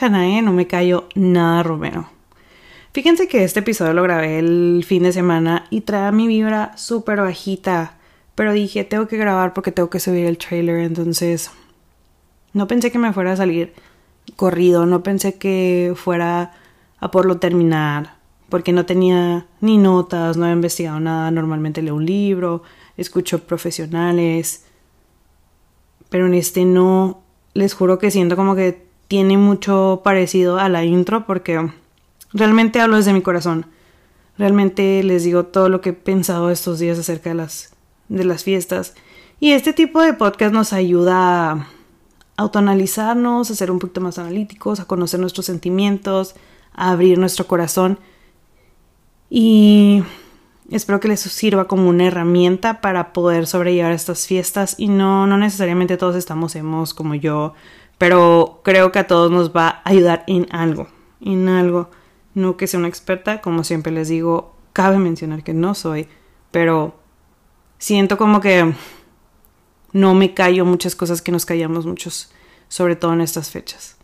Hanae no me cayó nada Romero. Fíjense que este episodio lo grabé el fin de semana y trae mi vibra súper bajita. Pero dije, tengo que grabar porque tengo que subir el trailer. Entonces, no pensé que me fuera a salir corrido. No pensé que fuera a por terminar. Porque no tenía ni notas, no había investigado nada. Normalmente leo un libro, escucho profesionales. Pero en este no, les juro que siento como que tiene mucho parecido a la intro porque realmente hablo desde mi corazón. Realmente les digo todo lo que he pensado estos días acerca de las, de las fiestas. Y este tipo de podcast nos ayuda a autoanalizarnos, a ser un poquito más analíticos, a conocer nuestros sentimientos, a abrir nuestro corazón. Y espero que les sirva como una herramienta para poder sobrellevar estas fiestas. Y no, no necesariamente todos estamos hemos como yo, pero creo que a todos nos va a ayudar en algo, en algo. No que sea una experta, como siempre les digo, cabe mencionar que no soy, pero siento como que no me callo muchas cosas que nos callamos muchos, sobre todo en estas fechas.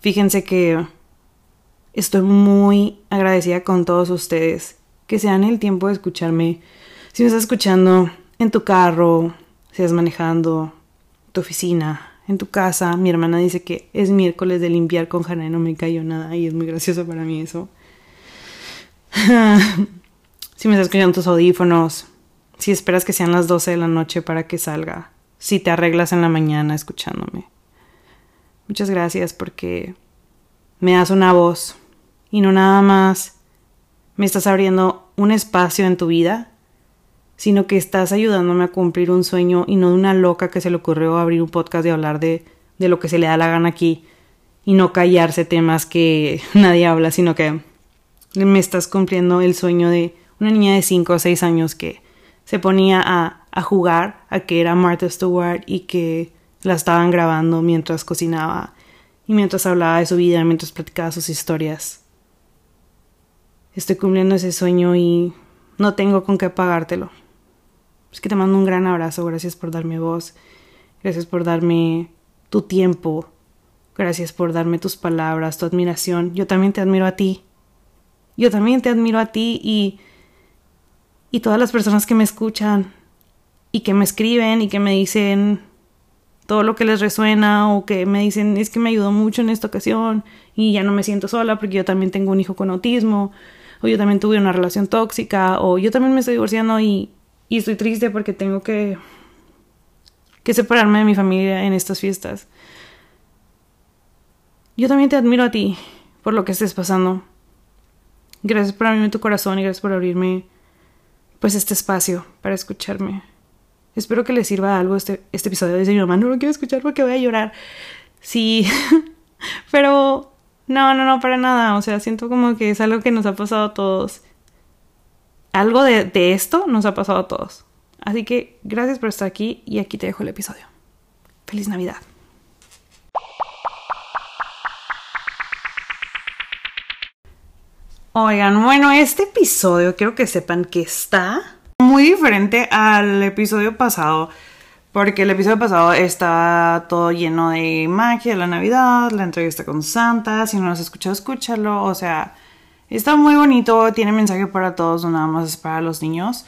Fíjense que estoy muy agradecida con todos ustedes que se dan el tiempo de escucharme. Si me estás escuchando en tu carro, si estás manejando, tu oficina, en tu casa. Mi hermana dice que es miércoles de limpiar con Jana y no me cayó nada y es muy gracioso para mí eso. si me estás escuchando tus audífonos, si esperas que sean las 12 de la noche para que salga, si te arreglas en la mañana escuchándome. Muchas gracias porque me das una voz y no nada más me estás abriendo un espacio en tu vida sino que estás ayudándome a cumplir un sueño y no de una loca que se le ocurrió abrir un podcast y hablar de, de lo que se le da la gana aquí y no callarse temas que nadie habla, sino que me estás cumpliendo el sueño de una niña de 5 o 6 años que se ponía a, a jugar a que era Martha Stewart y que la estaban grabando mientras cocinaba y mientras hablaba de su vida, mientras platicaba sus historias. Estoy cumpliendo ese sueño y no tengo con qué pagártelo. Es que te mando un gran abrazo, gracias por darme voz, gracias por darme tu tiempo, gracias por darme tus palabras, tu admiración. Yo también te admiro a ti. Yo también te admiro a ti y y todas las personas que me escuchan y que me escriben y que me dicen todo lo que les resuena o que me dicen es que me ayudó mucho en esta ocasión y ya no me siento sola porque yo también tengo un hijo con autismo o yo también tuve una relación tóxica o yo también me estoy divorciando y y estoy triste porque tengo que, que separarme de mi familia en estas fiestas. Yo también te admiro a ti por lo que estés pasando. Gracias por abrirme tu corazón y gracias por abrirme pues este espacio para escucharme. Espero que les sirva algo este, este episodio. Dice mi mamá, no lo quiero escuchar porque voy a llorar. Sí, pero no, no, no, para nada. O sea, siento como que es algo que nos ha pasado a todos algo de, esto nos ha pasado a todos. Así que gracias por estar aquí y aquí te dejo el episodio. Feliz Navidad. Oigan, bueno, este episodio quiero que sepan que está muy diferente al episodio pasado. Porque el episodio pasado está todo lleno de magia la Navidad, la entrevista con Santa. Si no lo has escuchado, escúchalo. O sea, Está muy bonito, tiene mensaje para todos, no nada más es para los niños.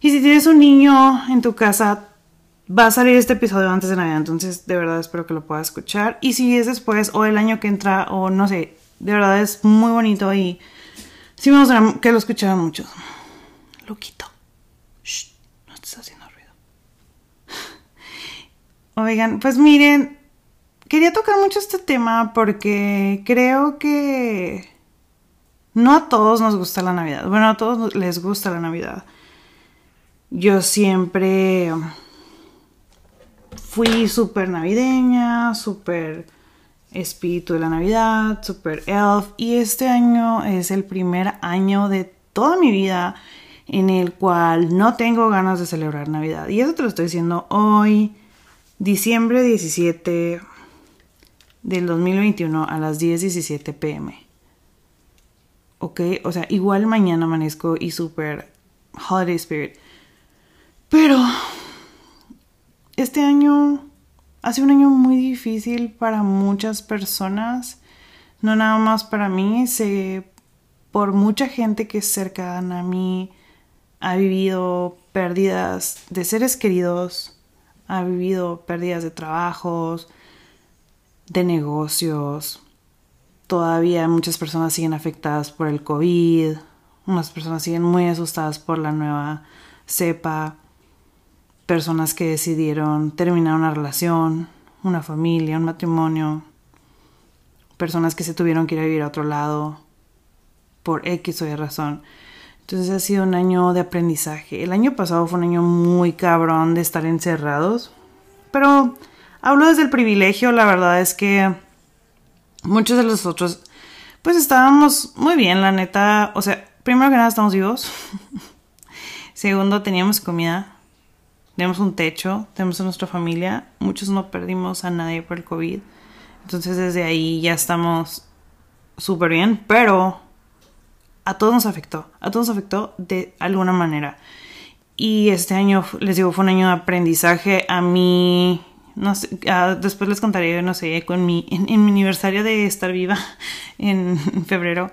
Y si tienes un niño en tu casa, va a salir este episodio antes de Navidad, entonces de verdad espero que lo puedas escuchar. Y si es después o el año que entra o no sé, de verdad es muy bonito y sí me gustaría que lo escucharan muchos. Lo quito. Shh, no estás haciendo ruido. Oigan, pues miren, quería tocar mucho este tema porque creo que no a todos nos gusta la Navidad. Bueno, a todos les gusta la Navidad. Yo siempre fui súper navideña, súper espíritu de la Navidad, súper elf. Y este año es el primer año de toda mi vida en el cual no tengo ganas de celebrar Navidad. Y eso te lo estoy diciendo hoy, diciembre 17 del 2021 a las 10:17 pm. ¿Ok? O sea, igual mañana amanezco y súper holiday spirit. Pero este año ha sido un año muy difícil para muchas personas, no nada más para mí, sé por mucha gente que es cercana a mí, ha vivido pérdidas de seres queridos, ha vivido pérdidas de trabajos, de negocios. Todavía muchas personas siguen afectadas por el COVID, unas personas siguen muy asustadas por la nueva cepa, personas que decidieron terminar una relación, una familia, un matrimonio, personas que se tuvieron que ir a vivir a otro lado por X o Y razón. Entonces ha sido un año de aprendizaje. El año pasado fue un año muy cabrón de estar encerrados, pero hablo desde el privilegio, la verdad es que muchos de los otros pues estábamos muy bien, la neta, o sea, primero que nada estamos vivos. Segundo, teníamos comida, tenemos un techo, tenemos a nuestra familia. Muchos no perdimos a nadie por el COVID. Entonces desde ahí ya estamos súper bien, pero a todos nos afectó, a todos nos afectó de alguna manera. Y este año, les digo, fue un año de aprendizaje. A mí, sé, después les contaré, no sé, con mi, en, mi aniversario de estar viva en, febrero,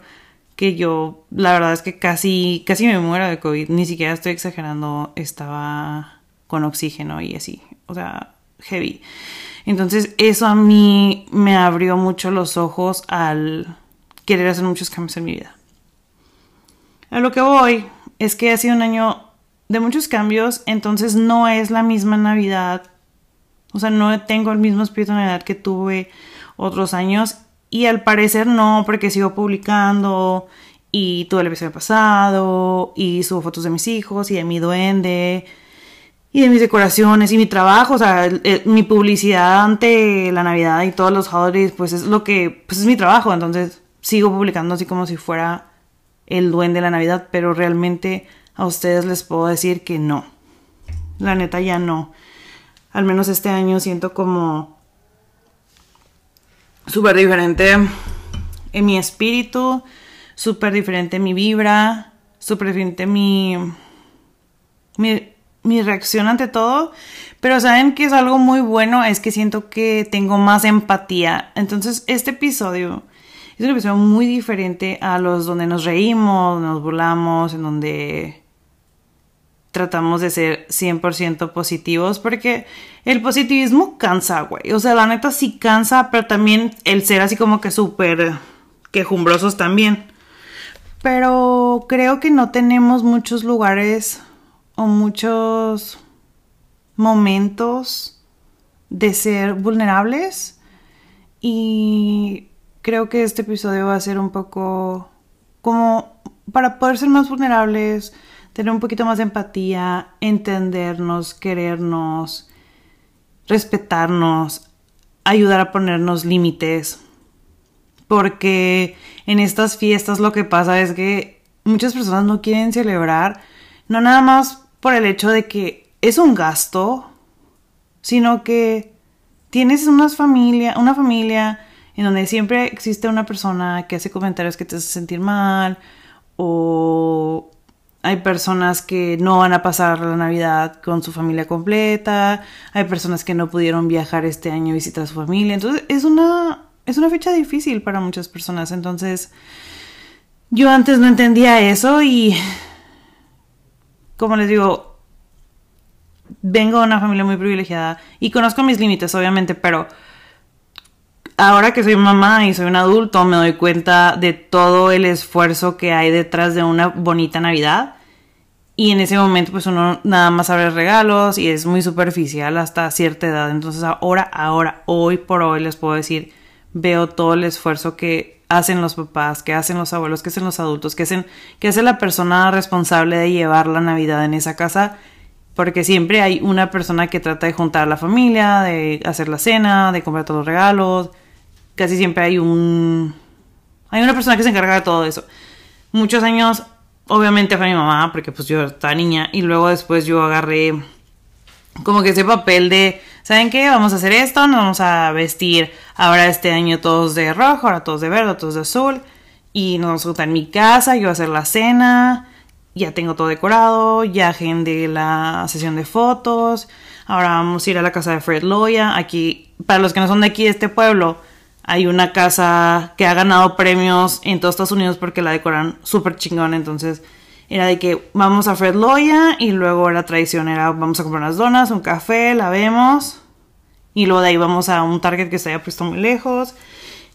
que yo, la verdad es que casi, casi me muero de COVID. Ni siquiera estoy exagerando, estaba con oxígeno y así, o sea, heavy. Entonces, eso a mí me abrió mucho los ojos al querer hacer muchos cambios en mi vida. A lo que voy es que ha sido un año de muchos cambios, entonces no es la misma Navidad. O sea, no tengo el mismo espíritu de Navidad que tuve otros años. Y al parecer no, porque sigo publicando y tuve el episodio pasado y subo fotos de mis hijos y de mi duende y de mis decoraciones y mi trabajo, o sea, mi publicidad ante la Navidad y todos los holidays, pues es lo que, pues es mi trabajo, entonces sigo publicando así como si fuera el duende de la Navidad, pero realmente a ustedes les puedo decir que no. La neta ya no. Al menos este año siento como súper diferente en mi espíritu, súper diferente en mi vibra, súper diferente mi, mi, mi reacción ante todo. Pero saben que es algo muy bueno, es que siento que tengo más empatía. Entonces este episodio es un episodio muy diferente a los donde nos reímos, nos burlamos, en donde tratamos de ser 100% positivos, porque el positivismo cansa, güey. O sea, la neta sí cansa, pero también el ser así como que súper quejumbrosos también. Pero creo que no tenemos muchos lugares o muchos momentos de ser vulnerables y creo que este episodio va a ser un poco como para poder ser más vulnerables, tener un poquito más de empatía, entendernos, querernos, respetarnos, ayudar a ponernos límites. Porque en estas fiestas lo que pasa es que muchas personas no quieren celebrar, no nada más por el hecho de que es un gasto, sino que tienes una familia, una familia en donde siempre existe una persona que hace comentarios que te hace sentir mal o hay personas que no van a pasar la Navidad con su familia completa, hay personas que no pudieron viajar este año a visitar a su familia, entonces es una es una fecha difícil para muchas personas, entonces yo antes no entendía eso y como les digo, vengo de una familia muy privilegiada y conozco mis límites, obviamente, pero ahora que soy mamá y soy un adulto, me doy cuenta de todo el esfuerzo que hay detrás de una bonita Navidad. Y en ese momento, pues uno nada más abre regalos y es muy superficial hasta cierta edad. Entonces, ahora, ahora, hoy por hoy les puedo decir, veo todo el esfuerzo que hacen los papás, que hacen los abuelos, que hacen los adultos, que hacen, que hace la persona responsable de llevar la Navidad en esa casa. Porque siempre hay una persona que trata de juntar a la familia, de hacer la cena, de comprar todos los regalos, casi siempre hay un... Hay una persona que se encarga de todo eso. Muchos años, obviamente fue mi mamá, porque pues yo estaba niña, y luego después yo agarré como que ese papel de, ¿saben qué? Vamos a hacer esto, nos vamos a vestir ahora este año todos de rojo, ahora todos de verde, todos de azul, y nos vamos a juntar en mi casa, yo voy a hacer la cena, ya tengo todo decorado, ya agendé la sesión de fotos, Ahora vamos a ir a la casa de Fred Loya. Aquí, para los que no son de aquí, de este pueblo, hay una casa que ha ganado premios en todos Estados Unidos porque la decoran súper chingón. Entonces, era de que vamos a Fred Loya y luego la tradición era vamos a comprar unas donas, un café, la vemos. Y luego de ahí vamos a un Target que está ya puesto muy lejos.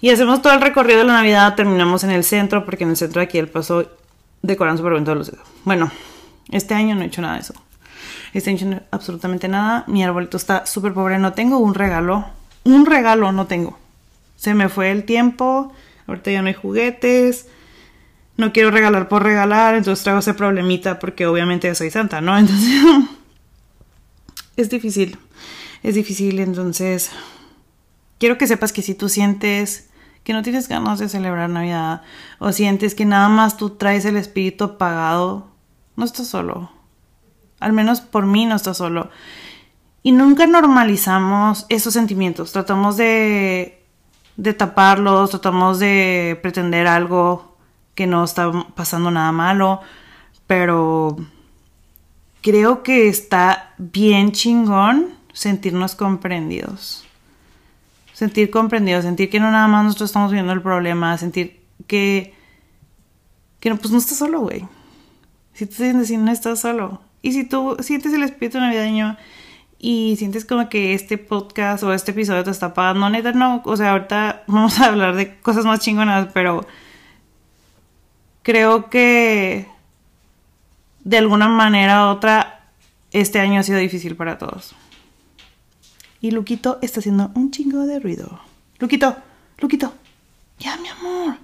Y hacemos todo el recorrido de la Navidad. Terminamos en el centro porque en el centro de aquí el paso decoran súper bien todos los Bueno, este año no he hecho nada de eso. Este año no he hecho absolutamente nada. Mi arbolito está súper pobre. No tengo un regalo. Un regalo no tengo. Se me fue el tiempo. Ahorita ya no hay juguetes. No quiero regalar por regalar. Entonces traigo ese problemita porque obviamente soy santa, ¿no? Entonces es difícil. Es difícil. Entonces quiero que sepas que si tú sientes que no tienes ganas de celebrar Navidad o sientes que nada más tú traes el espíritu apagado, no estás solo. Al menos por mí no estás solo. Y nunca normalizamos esos sentimientos. Tratamos de de taparlos, tratamos de pretender algo que no está pasando nada malo, pero creo que está bien chingón sentirnos comprendidos. Sentir comprendidos, sentir que no nada más nosotros estamos viendo el problema, sentir que que no, pues no estás solo, güey. Si tú sientes no estás solo. Y si tú sientes el espíritu navideño y sientes como que este podcast o este episodio te está pagando, neta, no, o sea, ahorita vamos a hablar de cosas más chingonas, pero creo que de alguna manera u otra este año ha sido difícil para todos. Y Luquito está haciendo un chingo de ruido. Luquito, Luquito, ya mi amor.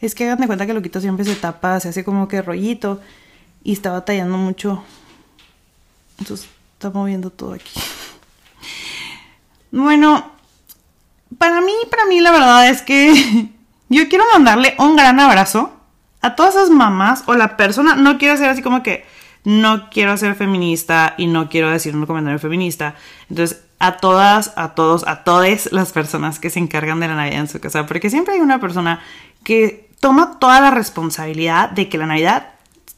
Es que hagan de cuenta que Luquito siempre se tapa, se hace como que rollito y está batallando mucho. Entonces está moviendo todo aquí. Bueno, para mí, para mí la verdad es que yo quiero mandarle un gran abrazo a todas esas mamás o la persona, no quiero ser así como que no quiero ser feminista y no quiero decir un comentario feminista. Entonces, a todas, a todos, a todas las personas que se encargan de la Navidad en su casa, porque siempre hay una persona que toma toda la responsabilidad de que la Navidad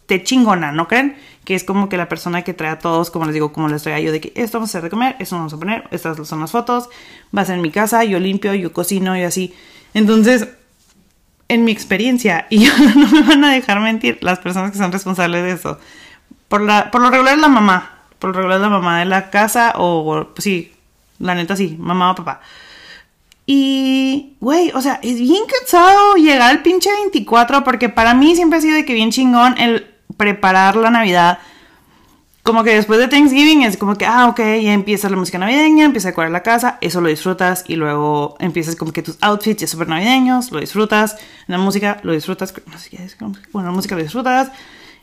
te chingona, ¿no creen? Que es como que la persona que trae a todos, como les digo, como les traigo yo, de que esto vamos a hacer de comer, esto vamos a poner, estas son las fotos, va a ser en mi casa, yo limpio, yo cocino y así. Entonces, en mi experiencia, y no me van a dejar mentir las personas que son responsables de eso, por lo regular es la mamá, por lo regular es la mamá de la casa, o pues sí, la neta sí, mamá o papá. Y, güey, o sea, es bien cansado llegar al pinche 24 porque para mí siempre ha sido de que bien chingón el preparar la Navidad. Como que después de Thanksgiving es como que, ah, ok, ya empieza la música navideña, empieza a decorar la casa, eso lo disfrutas y luego empiezas como que tus outfits ya súper navideños, lo disfrutas, la música lo disfrutas, bueno, la música lo disfrutas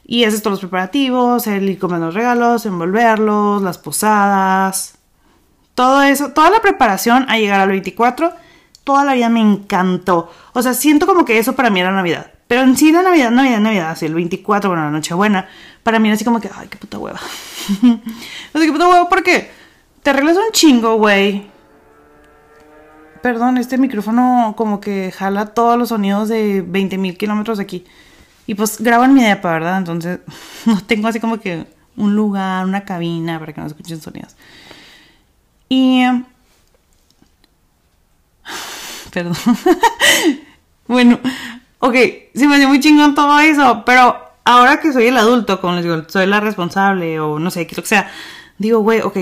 y haces todos los preparativos, el ir comiendo los regalos, envolverlos, las posadas, todo eso, toda la preparación a llegar al 24, toda la vida me encantó. O sea, siento como que eso para mí era Navidad. Pero en sí la Navidad, Navidad, Navidad, así el 24, bueno, la Nochebuena, para mí era así como que, ay, qué puta hueva. así qué puta hueva, porque te arreglas un chingo, güey. Perdón, este micrófono como que jala todos los sonidos de 20.000 kilómetros de aquí. Y pues grabo en mi depa, ¿verdad? Entonces no tengo así como que un lugar, una cabina para que no escuchen sonidos. Y... Perdón. bueno, ok, sí me dio muy chingón todo eso, pero ahora que soy el adulto, como les digo, soy la responsable o no sé, qué lo que sea, digo, güey, ok,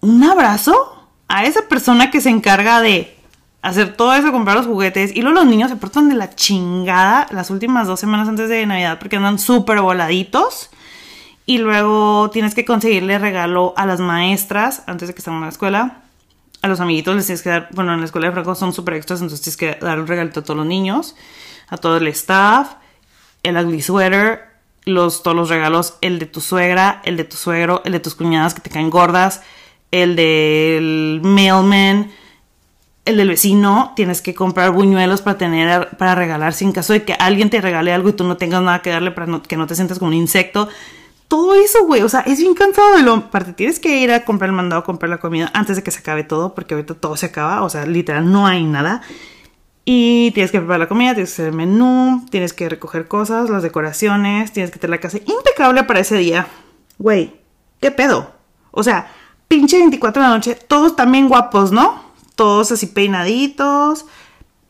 un abrazo a esa persona que se encarga de hacer todo eso, comprar los juguetes, y luego los niños se portan de la chingada las últimas dos semanas antes de Navidad porque andan súper voladitos. Y luego tienes que conseguirle regalo a las maestras antes de que estén en la escuela. A los amiguitos les tienes que dar, bueno, en la escuela de Franco son súper extras, entonces tienes que dar un regalito a todos los niños a todo el staff, el ugly sweater, los, todos los regalos, el de tu suegra, el de tu suegro, el de tus cuñadas que te caen gordas, el del mailman, el del vecino, tienes que comprar buñuelos para tener, para regalar, sin caso de que alguien te regale algo y tú no tengas nada que darle para que no te sientas como un insecto. Todo eso, güey, o sea, es bien cansado lo... Aparte, tienes que ir a comprar el mandado, comprar la comida antes de que se acabe todo, porque ahorita todo se acaba, o sea, literal, no hay nada. Y tienes que preparar la comida, tienes que hacer el menú, tienes que recoger cosas, las decoraciones, tienes que tener la casa impecable para ese día. Güey, ¿qué pedo? O sea, pinche 24 de la noche, todos también guapos, ¿no? Todos así peinaditos,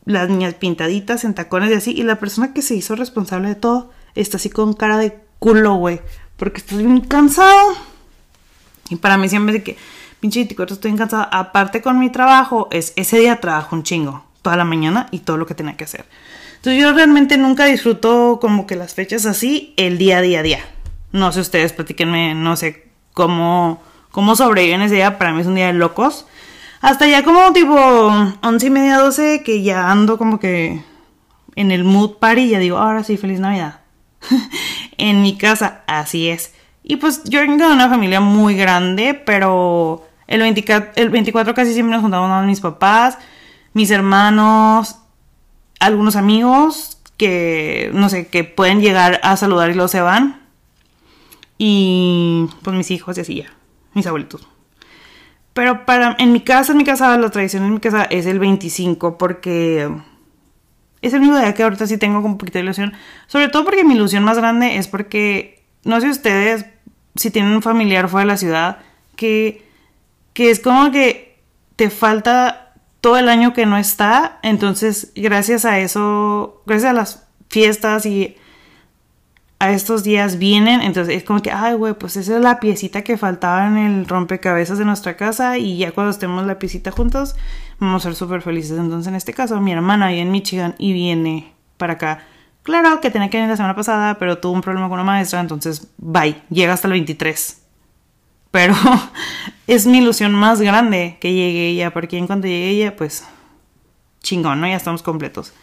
las niñas pintaditas en tacones y así, y la persona que se hizo responsable de todo está así con cara de culo, güey, porque estás bien cansado. Y para mí siempre de que, pinche 24, estoy bien. Aparte con mi trabajo, es ese día trabajo un chingo, toda la mañana y todo lo que tenía que hacer. Entonces yo realmente nunca disfruto como que las fechas así, el día a día a día. No sé ustedes, platíquenme, no sé cómo, cómo sobreviven ese día. Para mí es un día de locos. Hasta ya como tipo once y media, 12, que ya ando como que en el mood party ya digo, ahora sí, feliz Navidad. en mi casa, así es. Y pues yo vengo de una familia muy grande, pero el 24, el 24 casi siempre nos juntamos con mis papás, mis hermanos, algunos amigos que, no sé, que pueden llegar a saludar y luego se van. Y pues mis hijos y así ya, mis abuelitos. Pero para, en mi casa, en mi casa, la tradición en mi casa es el 25 porque es el único día que ahorita sí tengo un poquito de ilusión. Sobre todo porque mi ilusión más grande es porque, no sé ustedes, si tienen un familiar fuera de la ciudad, que, que es como que te falta todo el año que no está. Entonces, gracias a eso, gracias a las fiestas y a estos días vienen, entonces es como que, ay, güey, pues esa es la piecita que faltaba en el rompecabezas de nuestra casa y ya cuando estemos la piecita juntos, vamos a ser súper felices. Entonces, en este caso, mi hermana vive en Michigan y viene para acá. Claro que tenía que venir la semana pasada, pero tuvo un problema con una maestra, entonces, bye, llega hasta el 23. Pero es mi ilusión más grande que llegue ella, porque en cuanto llegue ella, pues, chingón, ¿no? Ya estamos completos.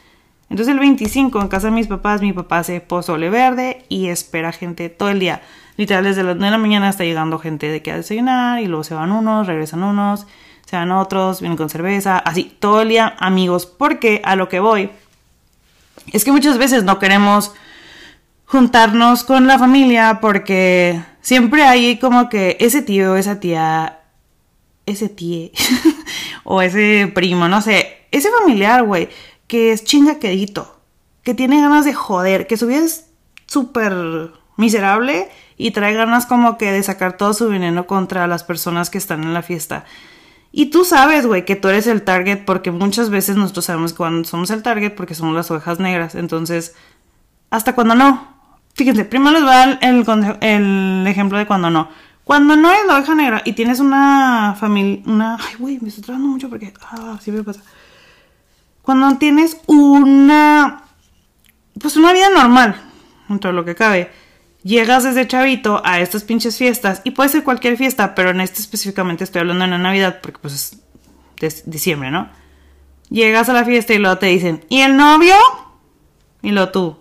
Entonces el 25 en casa de mis papás, mi papá hace pozole verde y espera gente todo el día. Literal desde las 9 de la mañana está llegando gente de que a desayunar y luego se van unos, regresan unos, se van otros, vienen con cerveza, así todo el día amigos. Porque a lo que voy es que muchas veces no queremos juntarnos con la familia porque siempre hay como que ese tío, esa tía, ese tío o ese primo, no sé, ese familiar, güey que es chingaquedito, que tiene ganas de joder, que su vida es súper miserable y trae ganas como que de sacar todo su veneno contra las personas que están en la fiesta. Y tú sabes, güey, que tú eres el target porque muchas veces nosotros sabemos cuando somos el target porque somos las ovejas negras. Entonces, hasta cuando no. Fíjense, primero les voy a dar el, ejemplo de cuando no. Cuando no eres la oveja negra y tienes una familia, una... Ay, güey, me estoy trabando mucho porque... Ah, me pasa cuando tienes una, pues una vida normal, dentro de lo que cabe, llegas desde chavito a estas pinches fiestas, y puede ser cualquier fiesta, pero en este específicamente estoy hablando de la Navidad, porque pues es diciembre, ¿no? Llegas a la fiesta y luego te dicen, ¿y el novio? Y luego tú,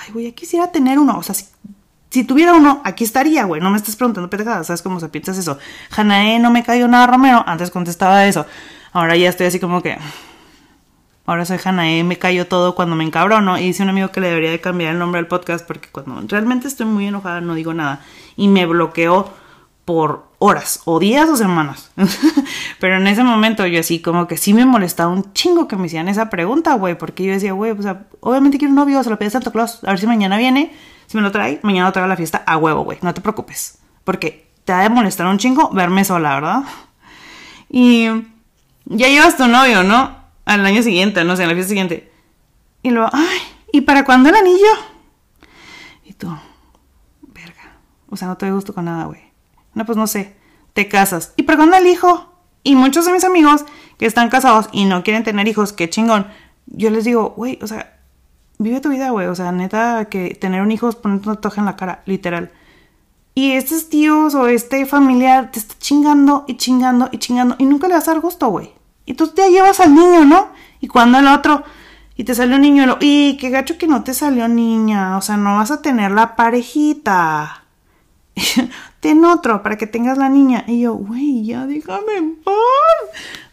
ay, güey, ya quisiera tener uno, o sea, si, tuviera uno, aquí estaría, güey, no me estás preguntando pendejadas, ¿sabes cómo se piensas eso? Janae, no me cayó nada Romero, antes contestaba eso, ahora ya estoy así como que... Ahora soy Hanae, me cayó todo cuando me encabrono. Y dice un amigo que le debería de cambiar el nombre al podcast porque cuando realmente estoy muy enojada no digo nada. Y me bloqueó por horas, o días o semanas. Pero en ese momento yo así como que sí me molestaba un chingo que me hicieran esa pregunta, güey. Porque yo decía, güey, o sea, obviamente quiero un novio, se lo pide Santa Claus. A ver si mañana viene. Si me lo trae, mañana lo traigo a la fiesta a huevo, güey. No te preocupes. Porque te ha de molestar un chingo verme sola, ¿verdad? Y ya llevas tu novio, ¿no? al año siguiente, no sé, en la fiesta siguiente. Y luego, ay, ¿y para cuándo el anillo? Y tú, verga. O sea, no te gusto con nada, güey. No, pues no sé. Te casas. ¿Y cuándo el hijo? Y muchos de mis amigos que están casados y no quieren tener hijos, qué chingón. Yo les digo, güey, o sea, vive tu vida, güey. O sea, neta, que tener un hijo es ponerte un tatuaje en la cara, literal. Y estos tíos o este familiar te está chingando y chingando y chingando y nunca le vas a dar gusto, güey. Y tú te llevas al niño, ¿no? Y cuando el otro, y te salió un niño, y qué gacho que no te salió niña, o sea, no vas a tener la parejita. Ten otro para que tengas la niña. Y yo, güey, ya déjame en paz.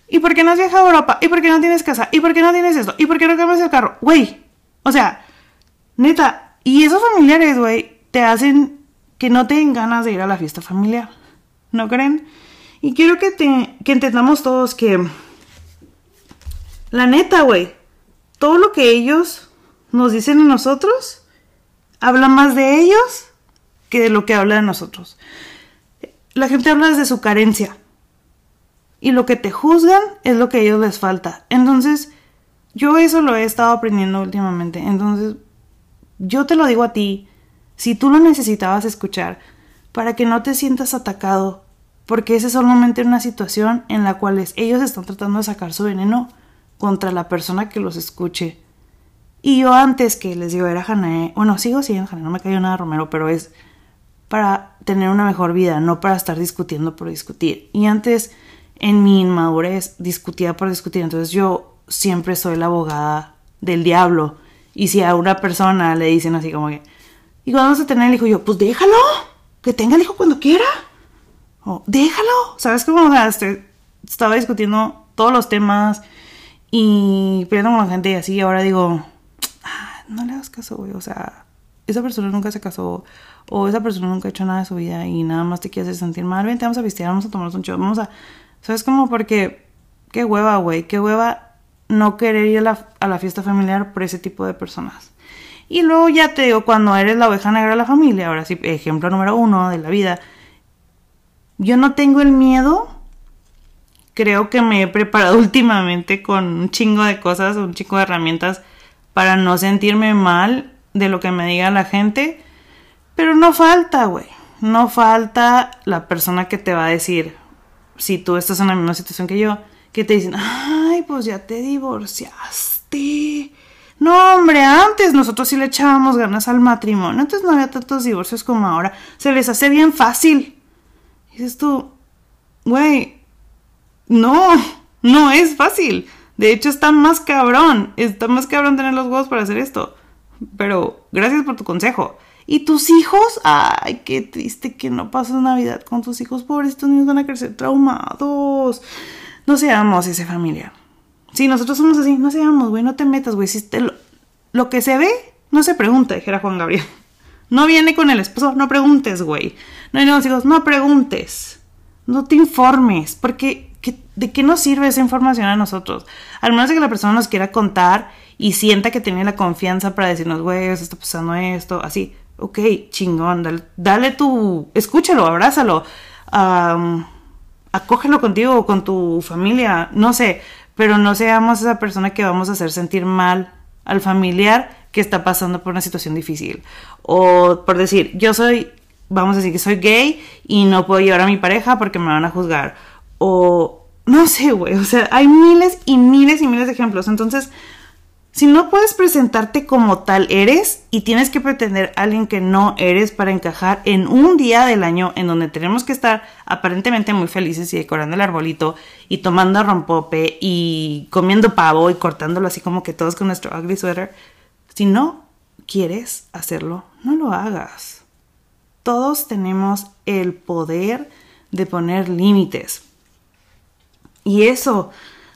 ¿Y por qué no has viajado a Europa? ¿Y por qué no tienes casa? ¿Y por qué no tienes esto? ¿Y por qué no cambias el carro? Güey, o sea, neta, y esos familiares, güey, te hacen que no tengan ganas de ir a la fiesta familiar. ¿No creen? Y quiero que, te, que entendamos todos que la neta, güey. Todo lo que ellos nos dicen a nosotros habla más de ellos que de lo que habla de nosotros. La gente habla desde su carencia. Y lo que te juzgan es lo que a ellos les falta. Entonces, yo eso lo he estado aprendiendo últimamente. Entonces, yo te lo digo a ti, si tú lo necesitabas escuchar, para que no te sientas atacado, porque esa es solamente una situación en la cual ellos están tratando de sacar su veneno contra la persona que los escuche. Y yo antes que les digo era Janae, bueno, sigo siendo Janae, no me cayó nada Romero, pero es para tener una mejor vida, no para estar discutiendo por discutir. Y antes, en mi inmadurez, discutía por discutir, entonces yo siempre soy la abogada del diablo. Y si a una persona le dicen así como que, ¿y cuándo vas a tener el hijo? yo, pues déjalo, que tenga el hijo cuando quiera. O déjalo, ¿sabes cómo? O sea, este, estaba discutiendo todos los temas y peleando con la gente y así, y ahora digo, ah, no le hagas caso, güey, o sea, esa persona nunca se casó o esa persona nunca ha hecho nada de su vida y nada más te quiere hacer sentir mal, vente, vamos a vestir, vamos a tomarnos un show, vamos a... ¿Sabes cómo? Porque, qué hueva, güey, qué hueva no querer ir a la, fiesta familiar por ese tipo de personas. Y luego ya te digo, cuando eres la oveja negra de la familia, ahora sí, ejemplo número uno de la vida, yo no tengo el miedo creo que me he preparado últimamente con un chingo de cosas, un chingo de herramientas para no sentirme mal de lo que me diga la gente. Pero no falta, güey. No falta la persona que te va a decir, si tú estás en la misma situación que yo, que te dicen, ay, pues ya te divorciaste. No, hombre, antes nosotros sí le echábamos ganas al matrimonio. Antes no había tantos divorcios como ahora. Se les hace bien fácil. Dices tú, güey, no, no es fácil. De hecho, está más cabrón. Está más cabrón tener los huevos para hacer esto. Pero gracias por tu consejo. ¿Y tus hijos? Ay, qué triste que no pasas Navidad con tus hijos. Pobres, estos niños van a crecer traumados. No seamos esa familia. Si nosotros somos así, no seamos, güey. No te metas, güey. Si lo, lo que se ve, no se pregunta, dijera Juan Gabriel. No viene con el esposo, no preguntes, güey. No hay nuevos hijos, no preguntes. No te informes, porque ¿de qué nos sirve esa información a nosotros? Al menos de que la persona nos quiera contar y sienta que tiene la confianza para decirnos, güey, está pasando esto, así. Ok, chingón, dale, tu, escúchalo, abrázalo, acógelo contigo con tu familia, no sé, pero no seamos esa persona que vamos a hacer sentir mal al familiar que está pasando por una situación difícil. O por decir, yo soy, vamos a decir que soy gay y no puedo llevar a mi pareja porque me van a juzgar. O no sé, güey, o sea, hay miles y miles y miles de ejemplos. Entonces, si no puedes presentarte como tal eres y tienes que pretender a alguien que no eres para encajar en un día del año en donde tenemos que estar aparentemente muy felices y decorando el arbolito y tomando rompope y comiendo pavo y cortándolo así como que todos con nuestro ugly sweater, si no quieres hacerlo, no lo hagas. Todos tenemos el poder de poner límites. Y eso,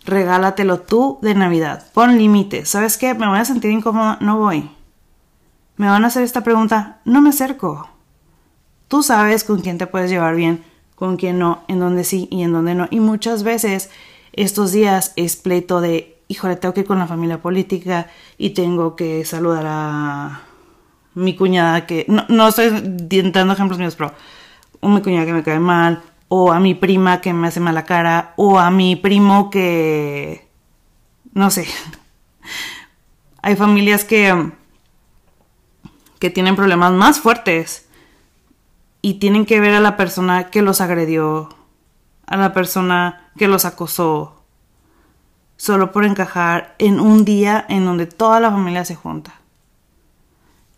regálatelo tú de Navidad. Pon límites. ¿Sabes qué? Me voy a sentir incómoda, no voy. Me van a hacer esta pregunta, no me acerco. Tú sabes con quién te puedes llevar bien, con quién no, en dónde sí y en dónde no. Y muchas veces estos días es pleito de, híjole, tengo que ir con la familia política y tengo que saludar a mi cuñada que, no, no estoy dando ejemplos míos, pero mi cuñada que me cae mal, o a mi prima que me hace mala cara, o a mi primo que... no sé. Hay familias que... que tienen problemas más fuertes y tienen que ver a la persona que los agredió, a la persona que los acosó, solo por encajar en un día en donde toda la familia se junta.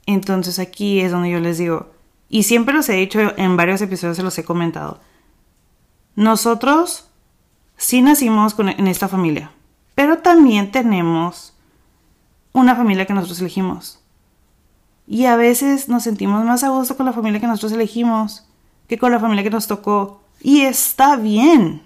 Entonces aquí es donde yo les digo, y siempre los he dicho en varios episodios, se los he comentado, nosotros sí nacimos en esta familia, pero también tenemos una familia que nosotros elegimos. Y a veces nos sentimos más a gusto con la familia que nosotros elegimos que con la familia que nos tocó. Y está bien.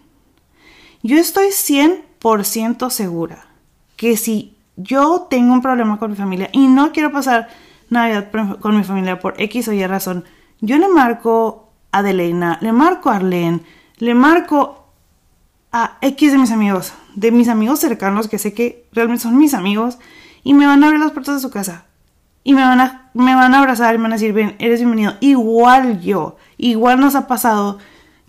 Yo estoy 100% segura que si yo tengo un problema con mi familia y no quiero pasar Navidad con mi familia por X o Y razón, yo le marco a Adelena, le marco a Arlene, le marco a X de mis amigos, de mis amigos cercanos que sé que realmente son mis amigos y me van a abrir las puertas de su casa y me van a, me van a abrazar y me van a decir, ven, eres bienvenido. Igual yo, igual nos ha pasado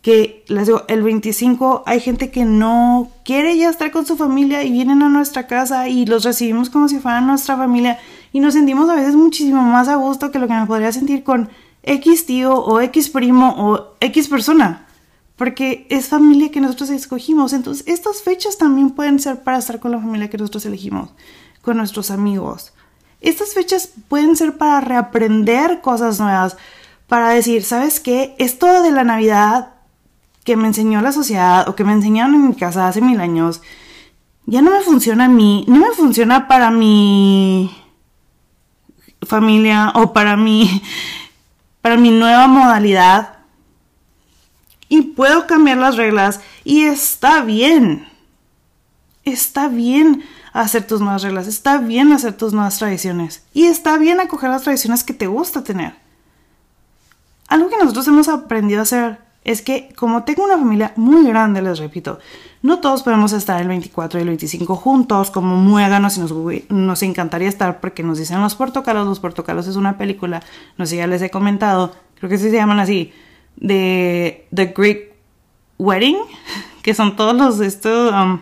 que les digo, el 25 hay gente que no quiere ya estar con su familia y vienen a nuestra casa y los recibimos como si fueran nuestra familia y nos sentimos a veces muchísimo más a gusto que lo que me podría sentir con X tío o X primo o X persona. Porque es familia que nosotros escogimos. Entonces, estas fechas también pueden ser para estar con la familia que nosotros elegimos, con nuestros amigos. Estas fechas pueden ser para reaprender cosas nuevas, para decir, ¿sabes qué? Esto de la Navidad que me enseñó la sociedad o que me enseñaron en mi casa hace mil años, ya no me funciona a mí, no me funciona para mi familia o para mi, para mi nueva modalidad y puedo cambiar las reglas y está bien. Está bien hacer tus nuevas reglas, está bien hacer tus nuevas tradiciones y está bien acoger las tradiciones que te gusta tener. Algo que nosotros hemos aprendido a hacer es que como tengo una familia muy grande, les repito, no todos podemos estar el 24 y el 25 juntos como muéganos y nos, nos encantaría estar porque nos dicen los portocalos, los portocalos es una película, no sé si ya les he comentado, creo que sí se llaman así, de The Greek Wedding, que son todos los estos... Um,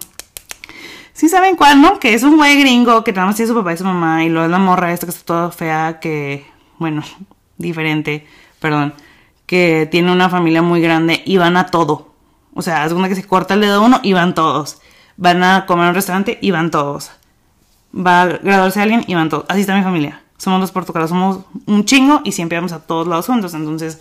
sí saben cuál, ¿no? Que es un güey gringo que nada más tiene su papá y su mamá y luego es la morra esta que está toda fea, que, bueno, diferente, perdón, que tiene una familia muy grande y van a todo. O sea, es una que se corta el dedo uno y van todos. Van a comer en un restaurante y van todos. Va a graduarse alguien y van todos. Así está mi familia. Somos los portugueses, somos un chingo y siempre vamos a todos lados juntos. Entonces,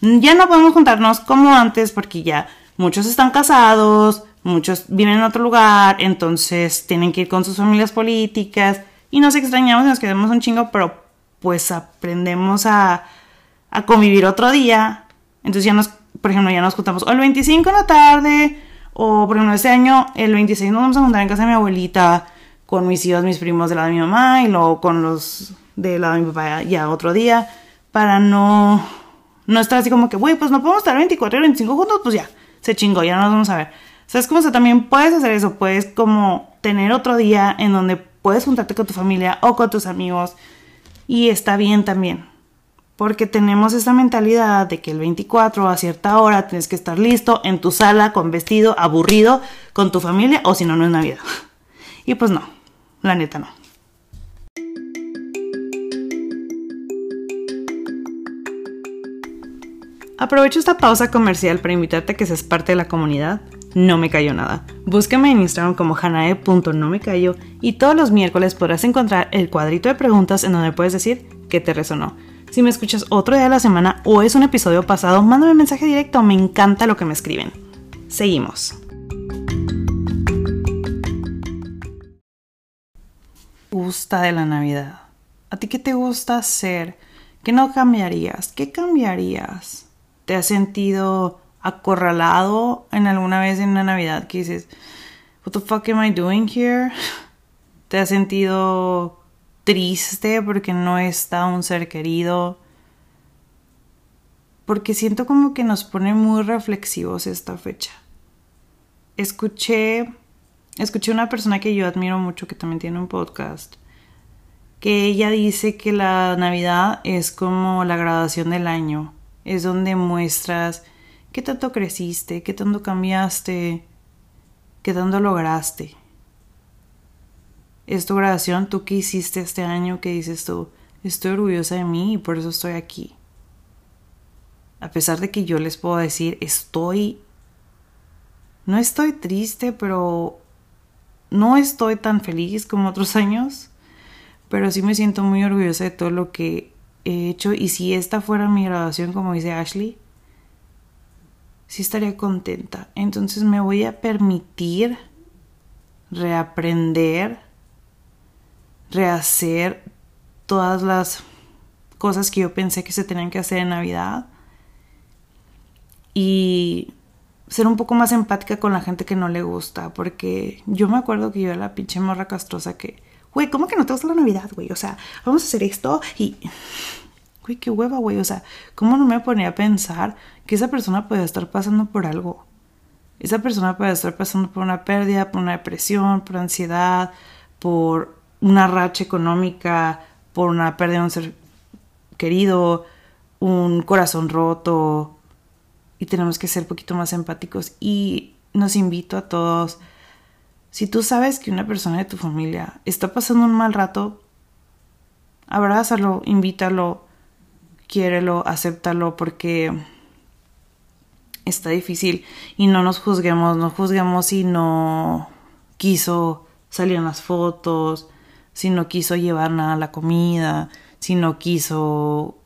ya no podemos juntarnos como antes porque ya muchos están casados, muchos viven en otro lugar, entonces tienen que ir con sus familias políticas y nos extrañamos y nos quedamos un chingo, pero pues aprendemos a, a convivir otro día. Entonces ya nos, por ejemplo, ya nos juntamos o el 25 en la tarde o por ejemplo este año el 26 nos vamos a juntar en casa de mi abuelita con mis hijos, mis primos de la de mi mamá y luego con los de la de mi papá ya otro día para no no estar así como que, güey, pues no podemos estar 24 y 25 juntos, pues ya, se chingó, ya no nos vamos a ver. ¿Sabes cómo? También puedes hacer eso, puedes como tener otro día en donde puedes juntarte con tu familia o con tus amigos y está bien también. Porque tenemos esa mentalidad de que el 24 a cierta hora tienes que estar listo en tu sala con vestido aburrido con tu familia o si no, no es Navidad. Y pues no, la neta no. Aprovecho esta pausa comercial para invitarte a que seas parte de la comunidad. No me cayó nada. Búscame en Instagram como hanae.nomecayó y todos los miércoles podrás encontrar el cuadrito de preguntas en donde puedes decir qué te resonó. Si me escuchas otro día de la semana o es un episodio pasado, mándame un mensaje directo, me encanta lo que me escriben. Seguimos. Gusta de la Navidad. ¿A ti qué te gusta hacer? ¿Qué no cambiarías? ¿Qué cambiarías? ¿Te has sentido acorralado en alguna vez en una Navidad que dices, What the fuck am I doing here? ¿Te has sentido triste porque no está un ser querido? Porque siento como que nos pone muy reflexivos esta fecha. Escuché, escuché una persona que yo admiro mucho que también tiene un podcast que ella dice que la Navidad es como la graduación del año es donde muestras qué tanto creciste, qué tanto cambiaste, qué tanto lograste. Es tu graduación, tú qué hiciste este año, que dices tú, estoy orgullosa de mí y por eso estoy aquí. A pesar de que yo les puedo decir, estoy, no estoy triste, pero no estoy tan feliz como otros años, pero sí me siento muy orgullosa de todo lo que he hecho y si esta fuera mi graduación, como dice Ashley, sí estaría contenta. Entonces me voy a permitir reaprender, rehacer todas las cosas que yo pensé que se tenían que hacer en Navidad y ser un poco más empática con la gente que no le gusta, porque yo me acuerdo que yo era la pinche morra castrosa que güey, ¿cómo que no te gusta la Navidad, güey? O sea, vamos a hacer esto y... Güey, qué hueva, güey. O sea, ¿cómo no me ponía a pensar que esa persona puede estar pasando por algo? Esa persona puede estar pasando por una pérdida, por una depresión, por ansiedad, por una racha económica, por una pérdida de un ser querido, un corazón roto, y tenemos que ser un poquito más empáticos. Y nos invito a todos, si tú sabes que una persona de tu familia está pasando un mal rato, abrázalo, invítalo, quiérelo, acéptalo, porque está difícil. Y no nos juzguemos, no juzguemos si no quiso salir en las fotos, si no quiso llevar nada a la comida, si no quiso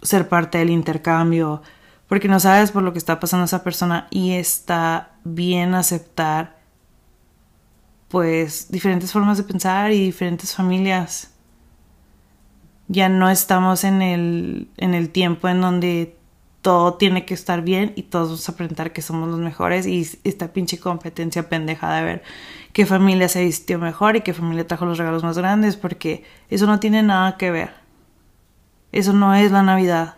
ser parte del intercambio, porque no sabes por lo que está pasando esa persona y está bien aceptar pues diferentes formas de pensar y diferentes familias. Ya no estamos en el, en el tiempo en donde todo tiene que estar bien y todos vamos a aprender que somos los mejores y esta pinche competencia pendeja de ver qué familia se vistió mejor y qué familia trajo los regalos más grandes porque eso no tiene nada que ver. Eso no es la Navidad.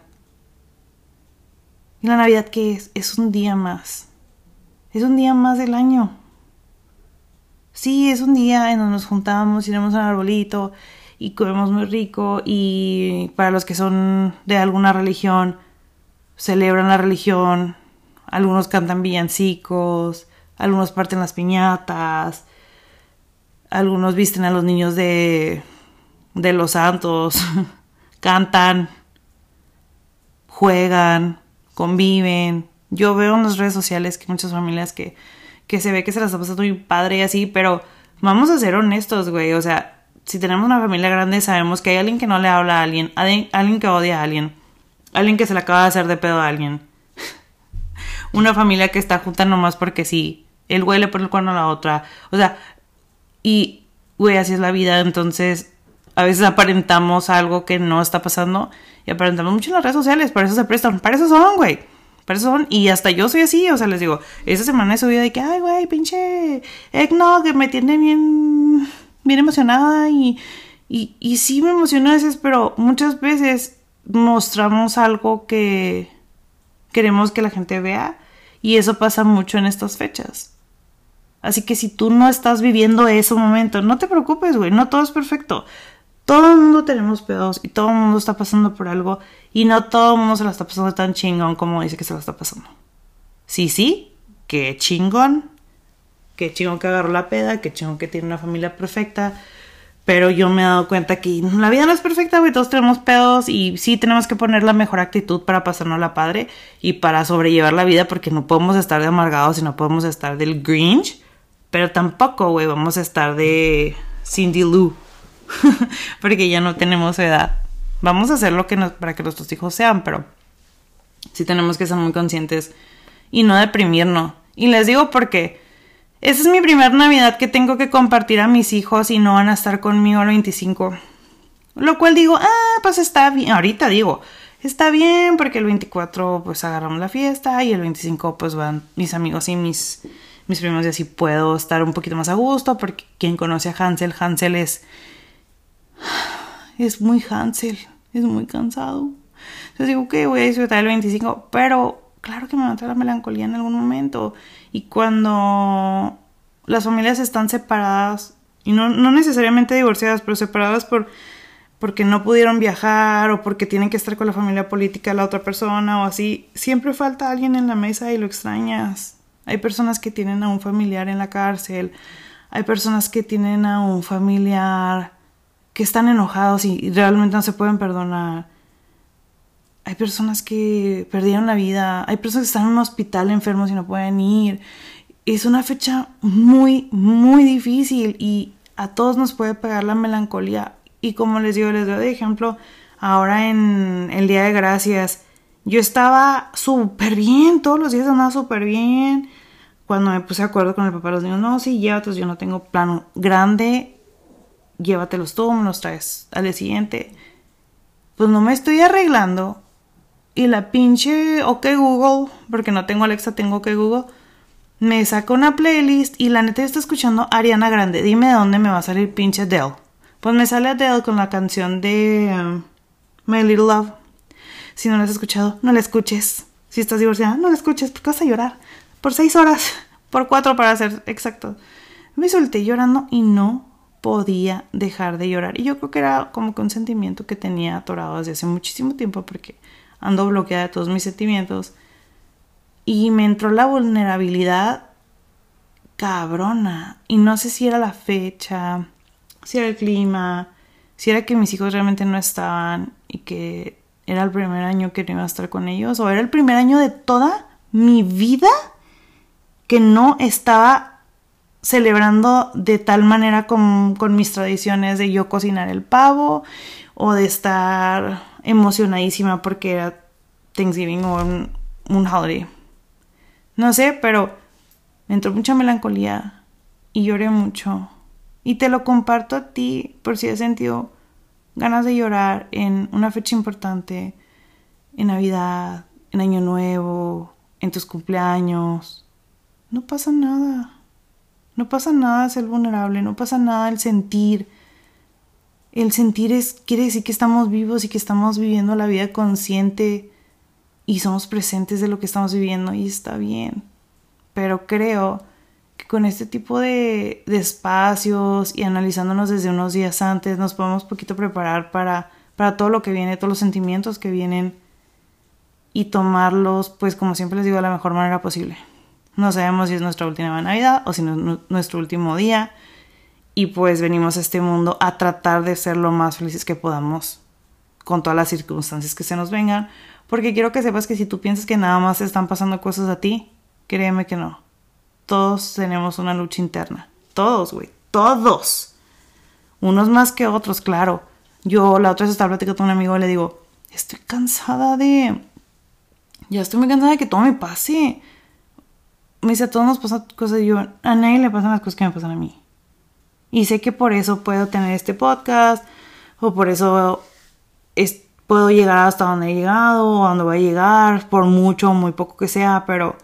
¿Y la Navidad qué es? Es un día más. Es un día más del año. Sí, es un día en donde nos juntamos, iremos al arbolito y comemos muy rico y para los que son de alguna religión, celebran la religión, algunos cantan villancicos, algunos parten las piñatas, algunos visten a los niños de, de los santos, cantan, juegan, conviven. Yo veo en las redes sociales que muchas familias que, que se ve que se las está pasando muy padre y así, pero vamos a ser honestos, güey. O sea, si tenemos una familia grande, sabemos que hay alguien que no le habla a alguien, alguien que odia a alguien, alguien que se le acaba de hacer de pedo a alguien. una familia que está junta nomás porque sí. El güey le pone el cuerno a la otra. O sea, y, güey, así es la vida. Entonces, a veces aparentamos algo que no está pasando y aparentamos mucho en las redes sociales, para eso se prestan, para eso son, güey. Son, y hasta yo soy así, o sea, les digo, esa semana he subido de que, ay, güey, pinche no que me tiene bien, bien emocionada y, y, sí me emociona a veces, pero muchas veces mostramos algo que queremos que la gente vea y eso pasa mucho en estas fechas. Así que si tú no estás viviendo ese momento, no te preocupes, güey, no todo es perfecto todo el mundo tenemos pedos y todo el mundo está pasando por algo y no todo el mundo se la está pasando tan chingón como dice que se la está pasando. Sí, sí, qué chingón, qué chingón que agarró la peda, qué chingón que tiene una familia perfecta, pero yo me he dado cuenta que la vida no es perfecta, güey, todos tenemos pedos y sí tenemos que poner la mejor actitud para pasarnos la padre y para sobrellevar la vida porque no podemos estar de amargados y no podemos estar del Grinch, pero tampoco, güey, vamos a estar de Cindy Lou porque ya no tenemos edad. Vamos a hacer lo que nos, para que nuestros hijos sean, pero sí tenemos que ser muy conscientes y no deprimirnos. Y les digo porque esa es mi primera Navidad que tengo que compartir a mis hijos y no van a estar conmigo el 25. Lo cual digo, ah, pues está bien. Ahorita digo, está bien porque el 24 pues agarramos la fiesta y el 25 pues van mis amigos y mis, mis primos y así puedo estar un poquito más a gusto porque quien conoce a Hansel, Hansel es es muy Hansel, es muy cansado. Entonces digo que voy a disfrutar el 25, pero claro que me va a entrar la melancolía en algún momento. Y cuando las familias están separadas, y no, no necesariamente divorciadas, pero separadas por porque no pudieron viajar o porque tienen que estar con la familia política de la otra persona o así, siempre falta alguien en la mesa y lo extrañas. Hay personas que tienen a un familiar en la cárcel, hay personas que tienen a un familiar que están enojados y realmente no se pueden perdonar. Hay personas que perdieron la vida, hay personas que están en un hospital enfermos y no pueden ir. Es una fecha muy, muy difícil y a todos nos puede pegar la melancolía. Y como les digo, les doy de ejemplo, ahora en el Día de Gracias, yo estaba súper bien, todos los días andaba súper bien. Cuando me puse de acuerdo con el papá los niños, no, sí, llévatelos, yo no tengo plano grande llévatelos tú, me los traes al día siguiente. Pues no me estoy arreglando. Y la pinche OK Google, porque no tengo Alexa, tengo OK Google, me saca una playlist y la neta está escuchando Ariana Grande. Dime de dónde me va a salir pinche Adele. Pues me sale Adele con la canción de um, My Little Love. Si no la has escuchado, no la escuches. Si estás divorciada, no la escuches porque vas a llorar. Por seis horas. Por cuatro para ser exacto. Me solté llorando y no podía dejar de llorar. Y yo creo que era como que un sentimiento que tenía atorado desde hace muchísimo tiempo porque ando bloqueada de todos mis sentimientos. Y me entró la vulnerabilidad cabrona. Y no sé si era la fecha, si era el clima, si era que mis hijos realmente no estaban y que era el primer año que no iba a estar con ellos, o era el primer año de toda mi vida que no estaba celebrando de tal manera con, con mis tradiciones de yo cocinar el pavo o de estar emocionadísima porque era Thanksgiving o un, holiday. No sé, pero me entró mucha melancolía y lloré mucho. Y te lo comparto a ti por si has sentido ganas de llorar en una fecha importante, en Navidad, en Año Nuevo, en tus cumpleaños. No pasa nada. No pasa nada ser vulnerable, no pasa nada el sentir. El sentir es, quiere decir que estamos vivos y que estamos viviendo la vida consciente y somos presentes de lo que estamos viviendo y está bien. Pero creo que con este tipo de, de espacios y analizándonos desde unos días antes nos podemos poquito preparar para, para todo lo que viene, todos los sentimientos que vienen y tomarlos, pues como siempre les digo, de la mejor manera posible. No sabemos si es nuestra última Navidad o si no es nuestro último día. Y pues venimos a este mundo a tratar de ser lo más felices que podamos con todas las circunstancias que se nos vengan. Porque quiero que sepas que si tú piensas que nada más están pasando cosas a ti, créeme que no. Todos tenemos una lucha interna. Todos, güey. Todos. Unos más que otros, claro. Yo la otra vez estaba platicando con un amigo y le digo, estoy cansada de... Ya estoy muy cansada de que todo me pase me dice, a todos nos pasan cosas yo, a nadie le pasan las cosas que me pasan a mí. Y sé que por eso puedo tener este podcast, o por eso es, puedo llegar hasta donde he llegado, o a donde voy a llegar, por mucho o muy poco que sea, pero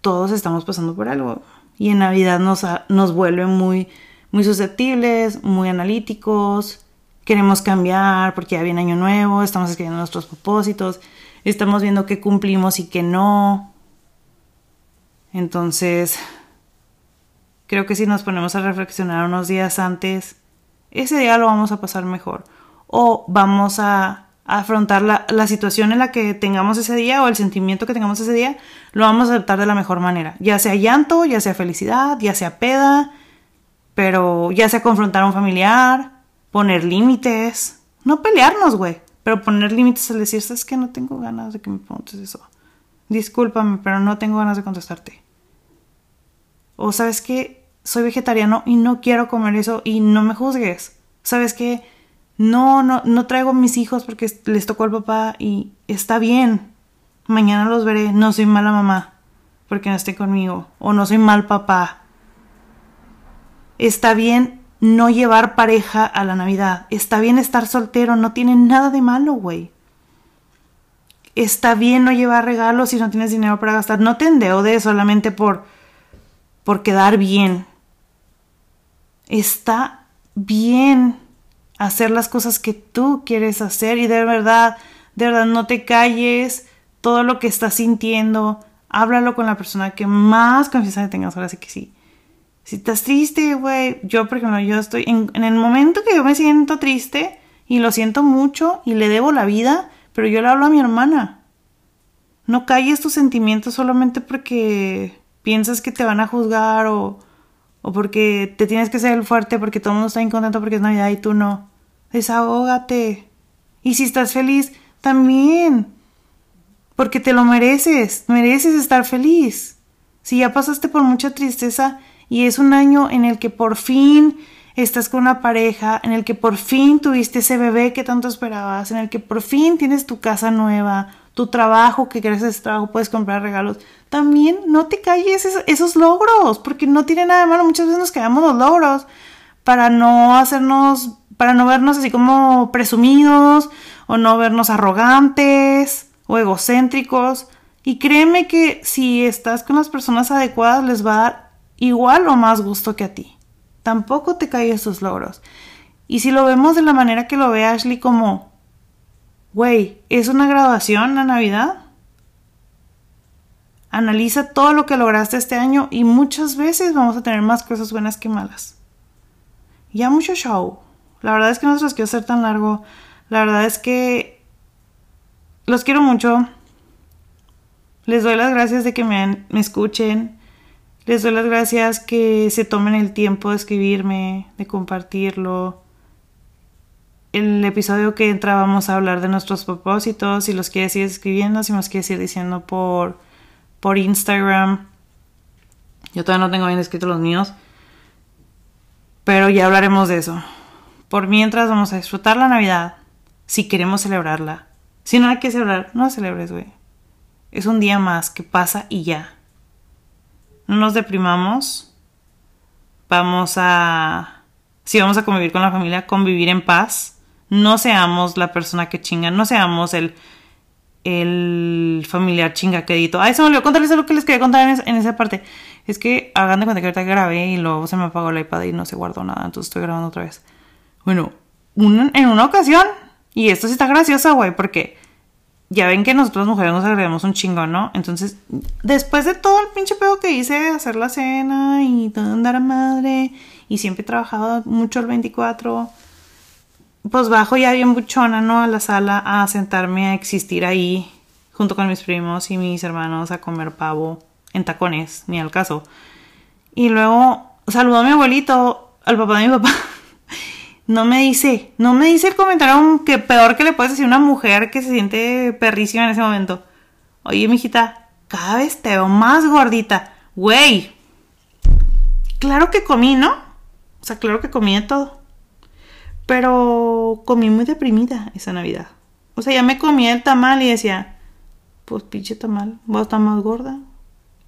todos estamos pasando por algo. Y en Navidad nos, nos vuelve muy, muy susceptibles, muy analíticos, queremos cambiar porque ya viene año nuevo, estamos escribiendo nuestros propósitos, estamos viendo qué cumplimos y qué no, entonces, creo que si nos ponemos a reflexionar unos días antes, ese día lo vamos a pasar mejor. O vamos a, afrontar la, la, situación en la que tengamos ese día o el sentimiento que tengamos ese día, lo vamos a adaptar de la mejor manera. Ya sea llanto, ya sea felicidad, ya sea peda, pero ya sea confrontar a un familiar, poner límites. No pelearnos, güey, pero poner límites al decir, es que no tengo ganas de que me preguntes eso. Discúlpame, pero no tengo ganas de contestarte. O sabes que soy vegetariano y no quiero comer eso y no me juzgues. Sabes que no, no, no traigo mis hijos porque les tocó al papá y está bien. Mañana los veré. No soy mala mamá porque no esté conmigo. O no soy mal papá. Está bien no llevar pareja a la Navidad. Está bien estar soltero. No tiene nada de malo, güey. Está bien no llevar regalos si no tienes dinero para gastar. No te endeudes solamente por, por quedar bien. Está bien hacer las cosas que tú quieres hacer y de verdad, de verdad, no te calles todo lo que estás sintiendo. Háblalo con la persona que más confianza tengas. Ahora sí que sí. Si estás triste, güey, yo, por ejemplo, yo estoy en, en el momento que yo me siento triste y lo siento mucho y le debo la vida, pero yo le hablo a mi hermana. No calles tus sentimientos solamente porque piensas que te van a juzgar o, o porque te tienes que ser el fuerte porque todo el mundo está incontento porque es Navidad y tú no. Desahógate. Y si estás feliz, también. Porque te lo mereces. Mereces estar feliz. Si ya pasaste por mucha tristeza y es un año en el que por fin estás con una pareja, en el que por fin tuviste ese bebé que tanto esperabas, en el que por fin tienes tu casa nueva, tu trabajo, que gracias a ese trabajo puedes comprar regalos, también no te calles esos, logros, porque no tiene nada de malo. Muchas veces nos quedamos los logros para no hacernos, para no vernos así como presumidos o no vernos arrogantes o egocéntricos. Y créeme que si estás con las personas adecuadas les va a dar igual o más gusto que a ti. Tampoco te calles esos logros. Y si lo vemos de la manera que lo ve Ashley como, güey, ¿es una graduación la Navidad? Analiza todo lo que lograste este año y muchas veces vamos a tener más cosas buenas que malas. Ya mucho show. La verdad es que no se los quiero hacer tan largo. La verdad es que los quiero mucho. Les doy las gracias de que me, me escuchen. Les doy las gracias que se tomen el tiempo de escribirme, de compartirlo. El episodio que entra vamos a hablar de nuestros propósitos. Si los quieres ir escribiendo, si nos quieres ir diciendo por, por Instagram. Yo todavía no tengo bien escrito los míos. Pero ya hablaremos de eso. Por mientras vamos a disfrutar la Navidad. Si queremos celebrarla. Si no hay que celebrar, no celebres, güey. Es un día más que pasa y ya. No nos deprimamos. Vamos a... Si vamos a convivir con la familia, convivir en paz. No seamos la persona que chinga. No seamos el, el familiar chingaquedito. Ay, se me olvidó contarles lo que les quería contar en, esa parte. Es que hagan de cuenta que ahorita grabé y luego se me apagó el iPad y no se guardó nada. Entonces estoy grabando otra vez. Bueno, en una ocasión, y esto sí está gracioso, güey, porque ya ven que nosotros mujeres nos agregamos un chingo, ¿no? Entonces, después de todo el pinche pedo que hice hacer la cena y todo andar a madre, y siempre he trabajado mucho el 24, pues bajo ya bien buchona, ¿no? A la sala a sentarme a existir ahí, junto con mis primos y mis hermanos, a comer pavo en tacones, ni al caso. Y luego saludó a mi abuelito, al papá de mi papá. no me dice, no me dice el comentario que peor que le puedes decir a una mujer que se siente perrísima en ese momento. Oye, mijita, cada vez te veo más gordita. Güey. Claro que comí, ¿no? O sea, claro que comí de todo. Pero comí muy deprimida esa Navidad. O sea, ya me comí el tamal y decía, pues pinche tamal, voy a estar más gorda.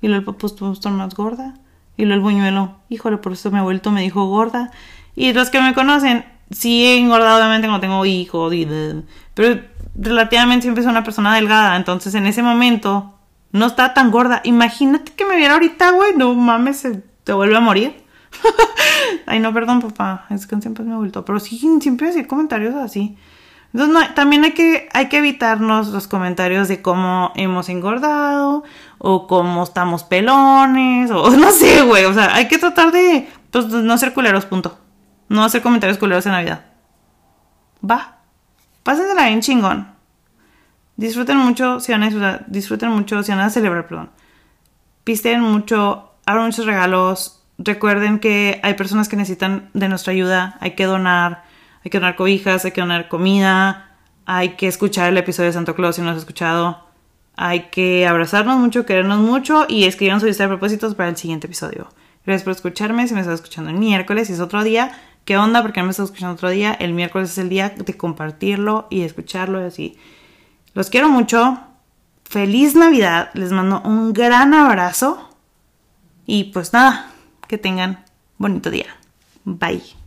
Y luego el pues voy a estar más gorda. Y luego el buñuelo, híjole, por eso mi abuelito me dijo gorda. Y los que me conocen, sí he engordado obviamente cuando tengo hijos, y pero relativamente siempre soy una persona delgada, entonces en ese momento no estaba tan gorda. Imagínate que me viera ahorita, güey, no mames, se te vuelve a morir. Ay, no, perdón, papá, es que siempre me ha vuelto, pero sí, siempre decir comentarios así. Entonces, también hay que, hay que evitarnos los comentarios de cómo hemos engordado, o cómo estamos pelones, o no sé, güey, o sea, hay que tratar de, pues, no ser culeros, punto. No hacer comentarios culeros en Navidad. Va. Pásensela bien chingón. Disfruten mucho si van a disfruten mucho si van a celebrar, perdón. Pisten mucho, abran muchos regalos. Recuerden que hay personas que necesitan de nuestra ayuda. Hay que donar, hay que donar cobijas, hay que donar comida, hay que escuchar el episodio de Santo Claus si no has escuchado. Hay que abrazarnos mucho, querernos mucho y escriban su lista de propósitos para el siguiente episodio. Gracias por escucharme. Si me estás escuchando el miércoles, si es otro día, ¿Qué onda? Porque no me estás escuchando otro día. El miércoles es el día de compartirlo y escucharlo y así. Los quiero mucho. Feliz Navidad. Les mando un gran abrazo. Y pues nada, que tengan bonito día. Bye.